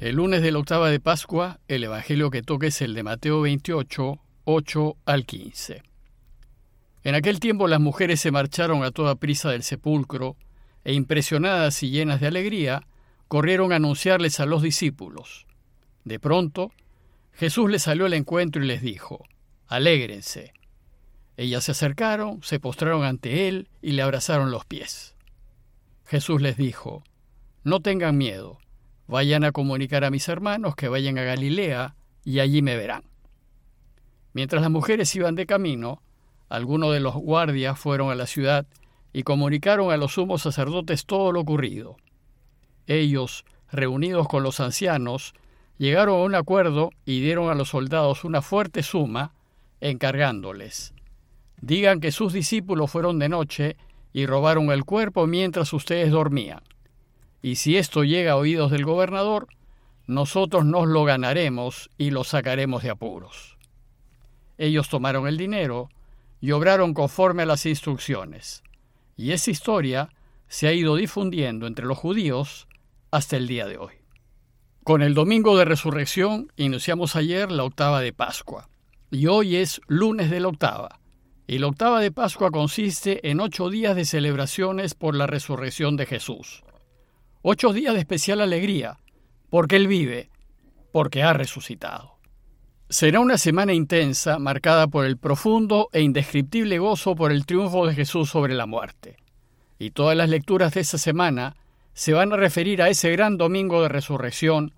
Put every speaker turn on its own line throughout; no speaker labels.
El lunes de la octava de Pascua, el Evangelio que toque es el de Mateo 28, 8 al 15. En aquel tiempo las mujeres se marcharon a toda prisa del sepulcro, e impresionadas y llenas de alegría, corrieron a anunciarles a los discípulos. De pronto, Jesús les salió al encuentro y les dijo, Alégrense. Ellas se acercaron, se postraron ante él y le abrazaron los pies. Jesús les dijo, No tengan miedo Vayan a comunicar a mis hermanos que vayan a Galilea y allí me verán. Mientras las mujeres iban de camino, algunos de los guardias fueron a la ciudad y comunicaron a los sumos sacerdotes todo lo ocurrido. Ellos, reunidos con los ancianos, llegaron a un acuerdo y dieron a los soldados una fuerte suma, encargándoles. Digan que sus discípulos fueron de noche y robaron el cuerpo mientras ustedes dormían y si esto llega a oídos del gobernador, nosotros nos lo ganaremos y lo sacaremos de apuros. Ellos tomaron el dinero y obraron conforme a las instrucciones, y esa historia se ha ido difundiendo entre los judíos hasta el día de hoy. Con el domingo de resurrección iniciamos ayer la octava de Pascua, y hoy es lunes de la octava, y la octava de Pascua consiste en ocho días de celebraciones por la resurrección de Jesús. Ocho días de especial alegría, porque Él vive, porque ha resucitado. Será una semana intensa marcada por el profundo e indescriptible gozo por el triunfo de Jesús sobre la muerte. Y todas las lecturas de esa semana se van a referir a ese gran domingo de resurrección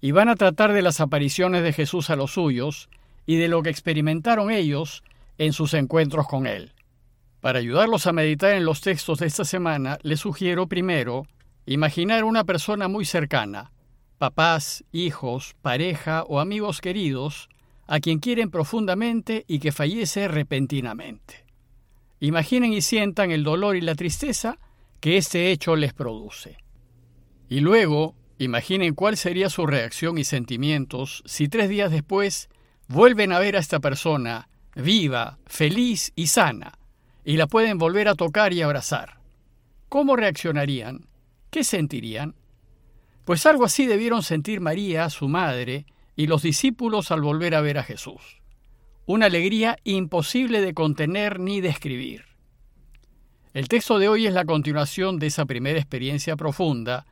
y van a tratar de las apariciones de Jesús a los suyos y de lo que experimentaron ellos en sus encuentros con Él. Para ayudarlos a meditar en los textos de esta semana, les sugiero primero Imaginar una persona muy cercana, papás, hijos, pareja o amigos queridos, a quien quieren profundamente y que fallece repentinamente. Imaginen y sientan el dolor y la tristeza que este hecho les produce. Y luego, imaginen cuál sería su reacción y sentimientos si tres días después vuelven a ver a esta persona viva, feliz y sana, y la pueden volver a tocar y abrazar. ¿Cómo reaccionarían? ¿Qué sentirían? Pues algo así debieron sentir María, su madre, y los discípulos al volver a ver a Jesús. Una alegría imposible de contener ni describir. El texto de hoy es la continuación de esa primera experiencia profunda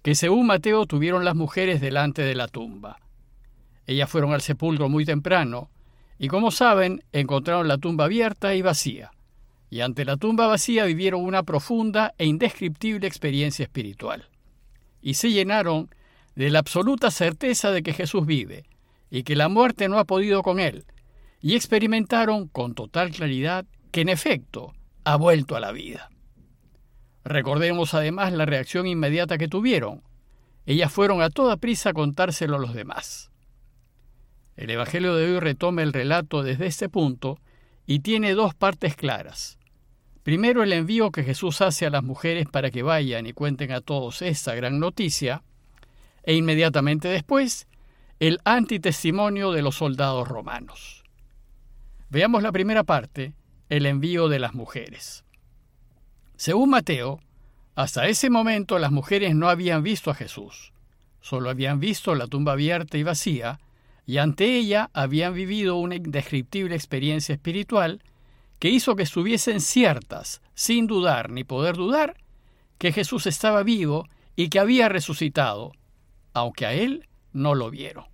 que según Mateo tuvieron las mujeres delante de la tumba. Ellas fueron al sepulcro muy temprano y como saben encontraron la tumba abierta y vacía y ante la tumba vacía vivieron una profunda e indescriptible experiencia espiritual. Y se llenaron de la absoluta certeza de que Jesús vive y que la muerte no ha podido con él, y experimentaron con total claridad que en efecto ha vuelto a la vida. Recordemos además la reacción inmediata que tuvieron. Ellas fueron a toda prisa a contárselo a los demás. El Evangelio de hoy retoma el relato desde este punto y tiene dos partes claras. Primero el envío que Jesús hace a las mujeres para que vayan y cuenten a todos esta gran noticia, e inmediatamente después el antitestimonio de los soldados romanos. Veamos la primera parte, el envío de las mujeres. Según Mateo, hasta ese momento las mujeres no habían visto a Jesús, solo habían visto la tumba abierta y vacía, y ante ella habían vivido una indescriptible experiencia espiritual que hizo que estuviesen ciertas, sin dudar ni poder dudar, que Jesús estaba vivo y que había resucitado, aunque a él no lo vieron.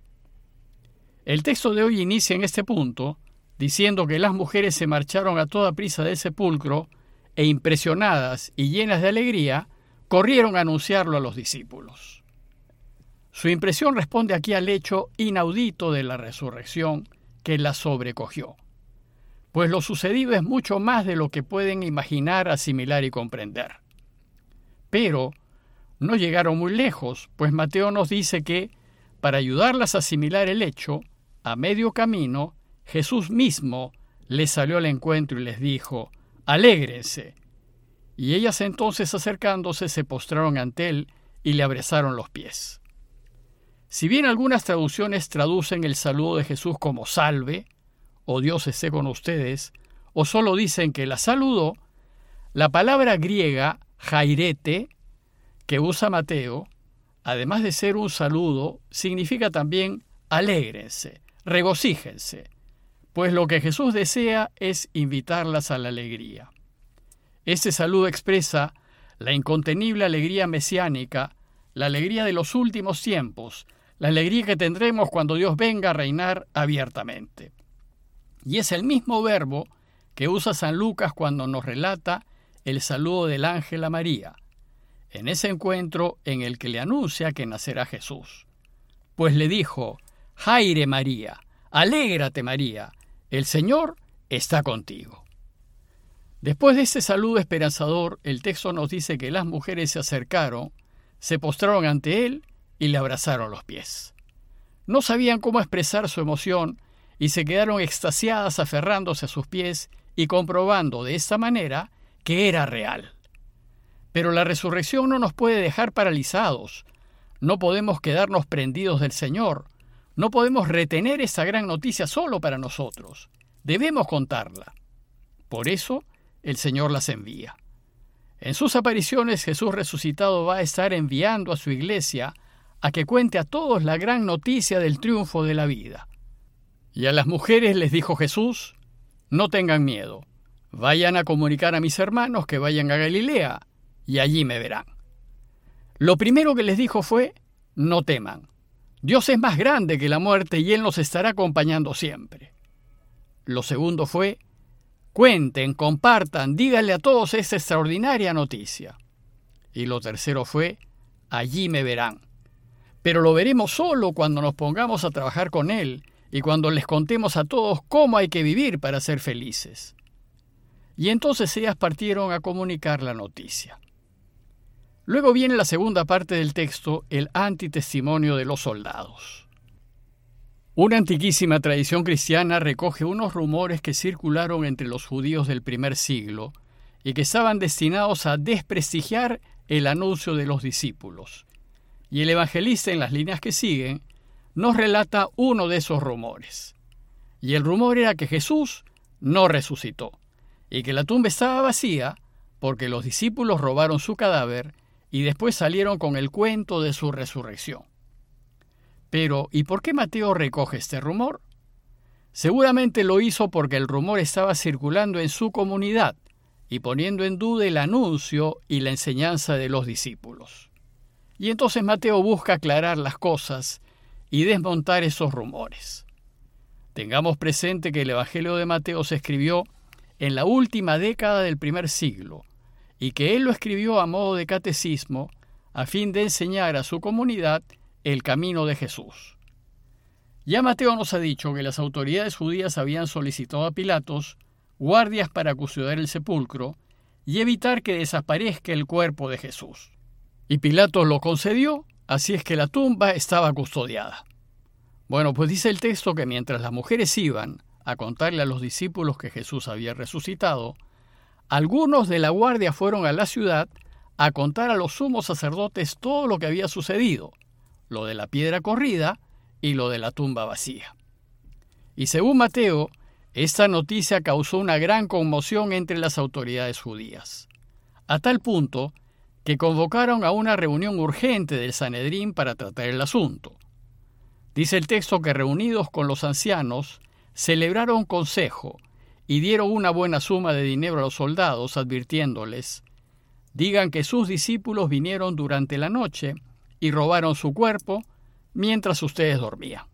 El texto de hoy inicia en este punto diciendo que las mujeres se marcharon a toda prisa del sepulcro e impresionadas y llenas de alegría, corrieron a anunciarlo a los discípulos. Su impresión responde aquí al hecho inaudito de la resurrección que la sobrecogió pues lo sucedido es mucho más de lo que pueden imaginar, asimilar y comprender. Pero no llegaron muy lejos, pues Mateo nos dice que, para ayudarlas a asimilar el hecho, a medio camino, Jesús mismo les salió al encuentro y les dijo, Alégrense. Y ellas entonces acercándose se postraron ante él y le abrazaron los pies. Si bien algunas traducciones traducen el saludo de Jesús como salve, o Dios esté con ustedes, o solo dicen que la saludó, la palabra griega jairete que usa Mateo además de ser un saludo, significa también alégrense, regocíjense, pues lo que Jesús desea es invitarlas a la alegría. Este saludo expresa la incontenible alegría mesiánica, la alegría de los últimos tiempos, la alegría que tendremos cuando Dios venga a reinar abiertamente. Y es el mismo verbo que usa San Lucas cuando nos relata el saludo del ángel a María, en ese encuentro en el que le anuncia que nacerá Jesús. Pues le dijo, Jaire María, alégrate María, el Señor está contigo. Después de ese saludo esperanzador, el texto nos dice que las mujeres se acercaron, se postraron ante él y le abrazaron los pies. No sabían cómo expresar su emoción y se quedaron extasiadas aferrándose a sus pies y comprobando de esta manera que era real. Pero la resurrección no nos puede dejar paralizados. No podemos quedarnos prendidos del Señor. No podemos retener esa gran noticia solo para nosotros. Debemos contarla. Por eso, el Señor las envía. En sus apariciones Jesús resucitado va a estar enviando a su iglesia a que cuente a todos la gran noticia del triunfo de la vida. Y a las mujeres les dijo Jesús, no tengan miedo, vayan a comunicar a mis hermanos que vayan a Galilea, y allí me verán. Lo primero que les dijo fue, no teman, Dios es más grande que la muerte y Él nos estará acompañando siempre. Lo segundo fue, cuenten, compartan, díganle a todos esa extraordinaria noticia. Y lo tercero fue, allí me verán pero lo veremos solo cuando nos pongamos a trabajar con Él y cuando les contemos a todos cómo hay que vivir para ser felices. Y entonces ellas partieron a comunicar la noticia. Luego viene la segunda parte del texto, el antitestimonio de los soldados. Una antiquísima tradición cristiana recoge unos rumores que circularon entre los judíos del primer siglo y que estaban destinados a desprestigiar el anuncio de los discípulos. Y el evangelista en las líneas que siguen nos relata uno de esos rumores. Y el rumor era que Jesús no resucitó y que la tumba estaba vacía porque los discípulos robaron su cadáver y después salieron con el cuento de su resurrección. Pero, ¿y por qué Mateo recoge este rumor? Seguramente lo hizo porque el rumor estaba circulando en su comunidad y poniendo en duda el anuncio y la enseñanza de los discípulos. Y entonces Mateo busca aclarar las cosas y desmontar esos rumores. Tengamos presente que el Evangelio de Mateo se escribió en la última década del primer siglo y que él lo escribió a modo de catecismo a fin de enseñar a su comunidad el camino de Jesús. Ya Mateo nos ha dicho que las autoridades judías habían solicitado a Pilatos guardias para custodiar el sepulcro y evitar que desaparezca el cuerpo de Jesús. Y Pilato lo concedió, así es que la tumba estaba custodiada. Bueno, pues dice el texto que mientras las mujeres iban a contarle a los discípulos que Jesús había resucitado, algunos de la guardia fueron a la ciudad a contar a los sumos sacerdotes todo lo que había sucedido, lo de la piedra corrida y lo de la tumba vacía. Y según Mateo, esta noticia causó una gran conmoción entre las autoridades judías, a tal punto que convocaron a una reunión urgente del Sanedrín para tratar el asunto. Dice el texto que reunidos con los ancianos, celebraron consejo y dieron una buena suma de dinero a los soldados, advirtiéndoles, digan que sus discípulos vinieron durante la noche y robaron su cuerpo mientras ustedes dormían.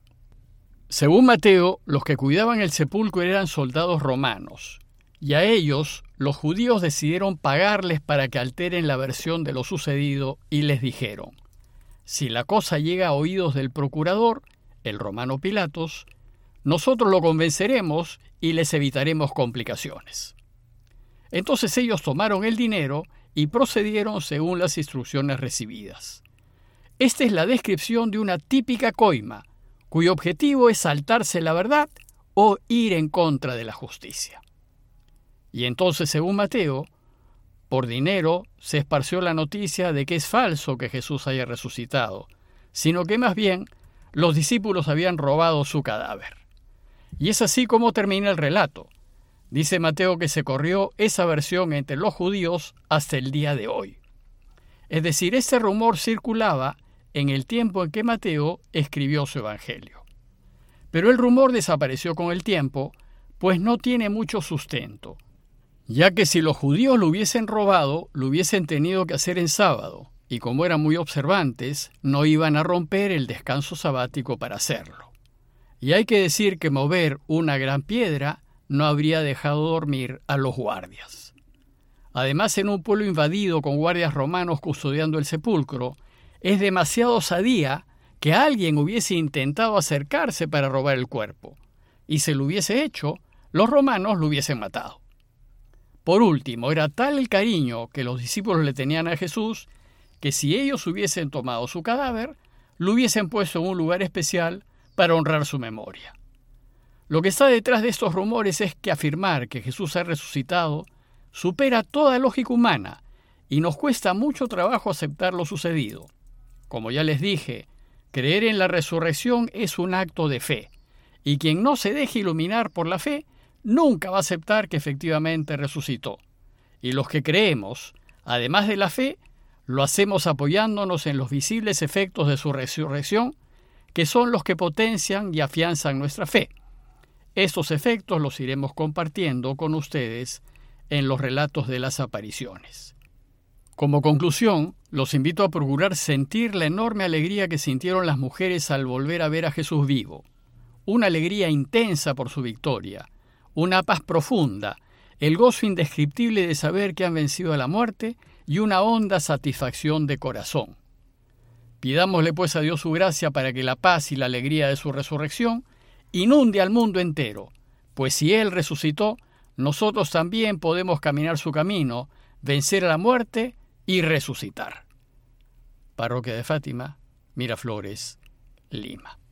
Según Mateo, los que cuidaban el sepulcro eran soldados romanos, y a ellos los judíos decidieron pagarles para que alteren la versión de lo sucedido y les dijeron, si la cosa llega a oídos del procurador, el romano Pilatos, nosotros lo convenceremos y les evitaremos complicaciones. Entonces ellos tomaron el dinero y procedieron según las instrucciones recibidas. Esta es la descripción de una típica coima, cuyo objetivo es saltarse la verdad o ir en contra de la justicia. Y entonces, según Mateo, por dinero se esparció la noticia de que es falso que Jesús haya resucitado, sino que más bien los discípulos habían robado su cadáver. Y es así como termina el relato. Dice Mateo que se corrió esa versión entre los judíos hasta el día de hoy. Es decir, ese rumor circulaba en el tiempo en que Mateo escribió su Evangelio. Pero el rumor desapareció con el tiempo, pues no tiene mucho sustento, ya que si los judíos lo hubiesen robado, lo hubiesen tenido que hacer en sábado, y como eran muy observantes, no iban a romper el descanso sabático para hacerlo. Y hay que decir que mover una gran piedra no habría dejado dormir a los guardias. Además, en un pueblo invadido con guardias romanos custodiando el sepulcro, es demasiado osadía que alguien hubiese intentado acercarse para robar el cuerpo, y si lo hubiese hecho, los romanos lo hubiesen matado. Por último, era tal el cariño que los discípulos le tenían a Jesús que si ellos hubiesen tomado su cadáver, lo hubiesen puesto en un lugar especial para honrar su memoria. Lo que está detrás de estos rumores es que afirmar que Jesús ha resucitado supera toda lógica humana y nos cuesta mucho trabajo aceptar lo sucedido. Como ya les dije, creer en la resurrección es un acto de fe, y quien no se deje iluminar por la fe nunca va a aceptar que efectivamente resucitó. Y los que creemos, además de la fe, lo hacemos apoyándonos en los visibles efectos de su resurrección, que son los que potencian y afianzan nuestra fe. Estos efectos los iremos compartiendo con ustedes en los relatos de las apariciones. Como conclusión, los invito a procurar sentir la enorme alegría que sintieron las mujeres al volver a ver a Jesús vivo. Una alegría intensa por su victoria, una paz profunda, el gozo indescriptible de saber que han vencido a la muerte y una honda satisfacción de corazón. Pidámosle pues a Dios su gracia para que la paz y la alegría de su resurrección inunde al mundo entero, pues si Él resucitó, nosotros también podemos caminar su camino, vencer a la muerte y resucitar. Parroquia de Fátima, Miraflores, Lima.